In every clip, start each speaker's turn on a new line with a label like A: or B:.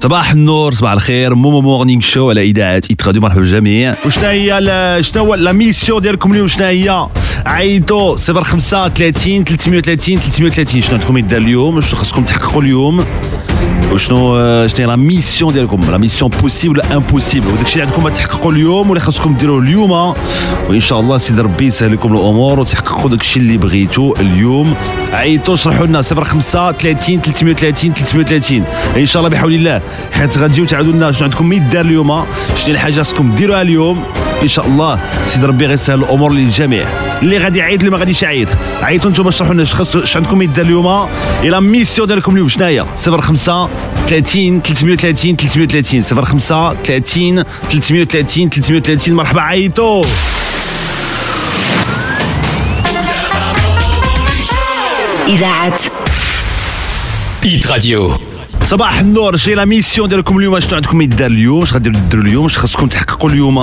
A: صباح النور صباح الخير. مومو Morning Show على إذاعة Hit Radio مرحبا بالجميع. وشنا هي شنو هو la mission ديالكم اليوم شنو هي؟ عيطوا 05 30 330 330 شنو عندكم يدار اليوم؟ شنو خاصكم تحققوا اليوم؟ وشنو آه، شنو la mission ديالكم؟ la mission possible impossible وداك الشيء اللي عندكم تحققوا اليوم ولا خاصكم ديروه اليوم وان شاء الله سيدي ربي يسهل لكم الأمور وتحققوا داك الشيء اللي بغيتو اليوم. عيطوا شرحوا لنا 05 30 330 330 ان شاء الله بحول الله. حيت غتجيو تعاودوا لنا شنو عندكم يدار اليوم شنو الحاجة خاصكم ديروها اليوم. ان شاء الله سيدي ربي غيسهل الأمور للجميع. اللي غادي يعيط اللي ما غاديش يعيط. عيطوا أنتم شرحوا لنا اش عندكم يدار اليوم إلى ميسيون ديالكم اليوم. شنو هي؟ 05 30 330 330 05 30 330 330 مرحبا عيطوا
B: إذاعة
C: Hit Radio
A: صباح النور شي la mission ديالكم اليوم. شنو عندكم يدار اليوم؟ اش غاديروا ديروا اليوم؟ اش خاصكم تحققوا اليوم؟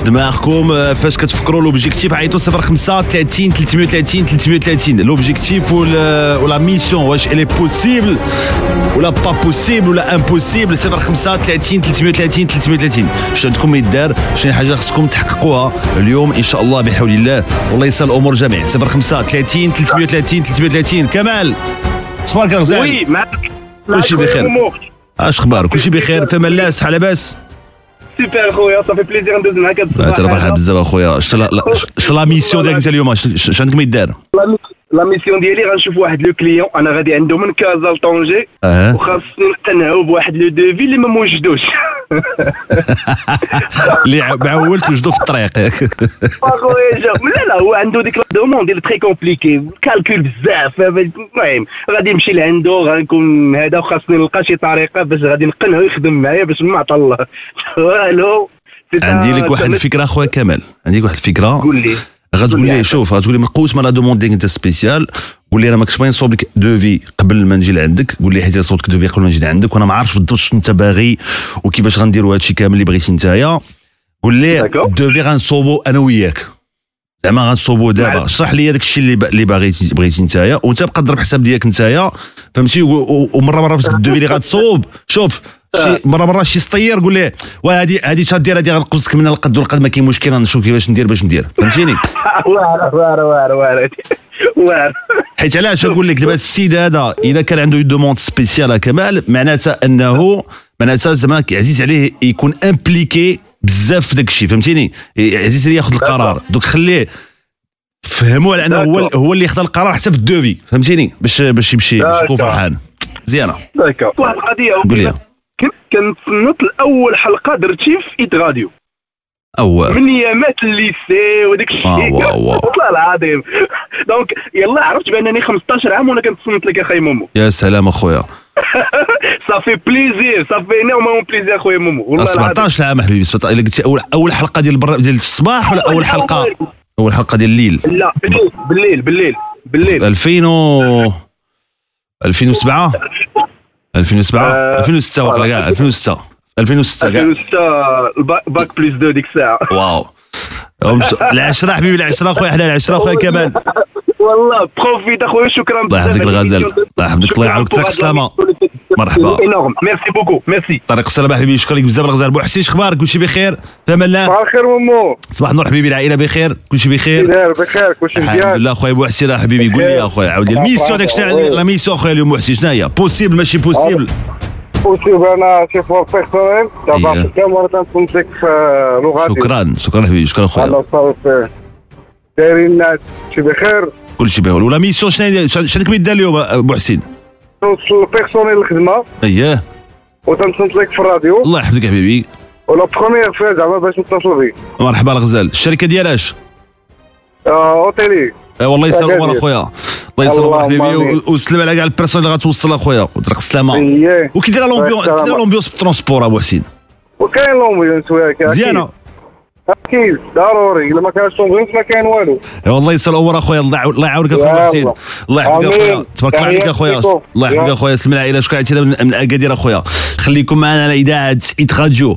A: في دماغكم؟ آه، فاش كتفكروا l'objectif عيطوا 05 30 330 330 l'objectif ولا و la mission واش elle est possible ولا pas possible ولا impossible 05 30 330 330 شنو عندكم يدار شنو حاجة خاصكم تحققوها اليوم ان شاء الله بحول الله والله يسهل الأمور جميع 05 30 330 330 كمال أخبارك الغزال
D: oui معك
A: كلشي بخير. اش أخبار كلشي بخير الله صحه لاباس
D: سوبر خويا صافي plaisir ندوز معاك هاد الصباح هذا.
A: بزاف اخويا شتا la- mission ديالك انت اليوم ش- ش- اش عندك ما يدار
D: la mi- la mission ديالي غنشوف واحد le client أنا غادي عنده من كازا ل
A: Tanger
D: وخاصني نقنعو بواحد le devis اللي ما موجدوش
A: اللي معول توجدو في الطريق
D: لا لا هو عنده ديك la demande اللي très compliquée calcul بزاف المهم غادي نمشي لعندو غنكون هذا وخاصني نلقى شي طريقه باش غادي نقنعو يخدم معايا باش ما عطا الله
A: عندي لك واحد الفكرة اخويا كمال عندي لك واحد الفكرة
D: قول لي
A: غتقول
D: قول لي.
A: شوف غتقول لي من قوه ما la demande ديالك انت spéciale. قول لي أنا ما كنتش باغي نصوب لك devis قبل ما نجي لعندك. قول لي حيت صوبت devis قبل ما نجي لعندك. وأنا ما عارف بالضبط شنو أنت باغي وكيفاش غنديروا هادشي كامل اللي بغيتي نتايا. قول لي. devis غنصوبو أنا وياك. زعما غنصوبو دابا. اشرح لي داك الشيء اللي ب- اللي باغيتي بغيتي نتايا. وأنت بقى ضرب حساب ديالك نتايا. فهمتي؟ ومرة مرة في ال devis اللي غتصوب شوف شي مرة مرة شي سطير قول ليه واه هادي تدير هادي غنقصك من القد والقد ما كاين مشكل غنشوف كيفاش ندير باش ندير. فهمتيني؟
D: واعر واعر واعر واعر. واعر.
A: حيت علاش نقول لك دابا السيد هذا؟ إذا كان عنده demande spéciale كمال معناتها انه معناتها زعما عزيز عليه يكون impliqué بزاف في داك الشيء فهمتيني؟ عزيز عليه ياخذ القرار. donc خليه فهموا على أنه هو. هو اللي ياخذ القرار حتى في ال devis فهمتيني؟ باش باش يمشي باش يكون. فرحان. مزيانة.
D: d'accord واحد القضية.
A: قول لي.
D: كنت كنتصنت الأول حلقة درتي في Hit Radio
A: أو
D: من ايامات ال lycée وداك الشيء. والله العظيم. donc يلا عرفت بأنني 15 عام وأنا كنتصنت لك أخي مومو.
A: يا سلام أخويا.
D: صافي plaisir صافي énormément plaisir اخويا مومو. والله العظيم.
A: 17 عام حبيبي 17 إلا قلتي اول أول حلقة ديال البر... ديال الصباح ولا أول حلقة؟ أول حلقة ديال الليل.
D: لا بالليل بالليل بالليل. بالليل
A: 2000 و 2007 2007
D: آه،
A: 2006 واقيلا كاع 2006 2006 كاع
D: 2006 ال bac bac plus deux ديك الساعة
A: واو. العشرة حبيبي العشرة أخويا حنا العشرة أخويا كمان.
D: والله profite أخويا شكرا
A: الله يحفظك الغزال الله يحفظك الله يعاونك. طريق السلامة مرحبا.
D: énorme merci beaucoup. merci.
A: طريق السلامة حبيبي شكرا لك بزاف الغزال. بوحسين أخبارك؟ كلشي بخير؟ أمان الله
E: صباح الخير مامو
A: صباح النور حبيبي العائلة بخير؟ كلشي بخير؟
E: بخير كلشي
A: الحمد
E: مزيان
A: لله. أخويا بوحسين حبيبي قول لي يا أخويا. عاود لي. ال mission داك la mission أخويا اليوم بوحسين شنو هي؟ possible ماشي possible
E: وسيب أنا chauffeur personnel دابا
A: إيه.
E: في لغاتي.
A: شكرا. شكرا حبيبي. شكرا خويا
E: الله صافي دايرين الناس. شي بخير.
A: كلشي بخير. ولا ميسيون شنو هي؟ شنو عندك دير اليوم ابو
E: البيرسونيل الخدمه
A: اييه
E: وتنتمسك في الراديو
A: الله يحفظك حبيبي
E: ولا بخومييغ فوا زعما باش نتصلوا بي
A: مرحبا الغزال الشركة ديالاش
E: آه، اوتيلي
A: اي والله
E: أكادير.
A: الأمور اخويا الله
E: اللهم
A: حبيبي وسلم على كاع البيرسون اللي غتوصل اخويا وترك السلامه وكي داير لومبيونس كي داير
E: يسلمك.
A: لومبيونس في الترونسبور ابو حسين
E: وكاين لومبيونس.
A: مزيانه
E: أكيد ضروري. الا ما كانش l'ambiance ما كاين والو.
A: والله يسر الأمور أخويا الله يعاون- الله يعاونك
E: أخويا.
A: حسين الله يحفظك. أخويا. تبارك الله عليك
E: أخويا.
A: الله يحفظك. أخويا. اسم العائله شكرا عتينا من من أكادير أخويا. خليكم معنا على اذاعه Hit Radio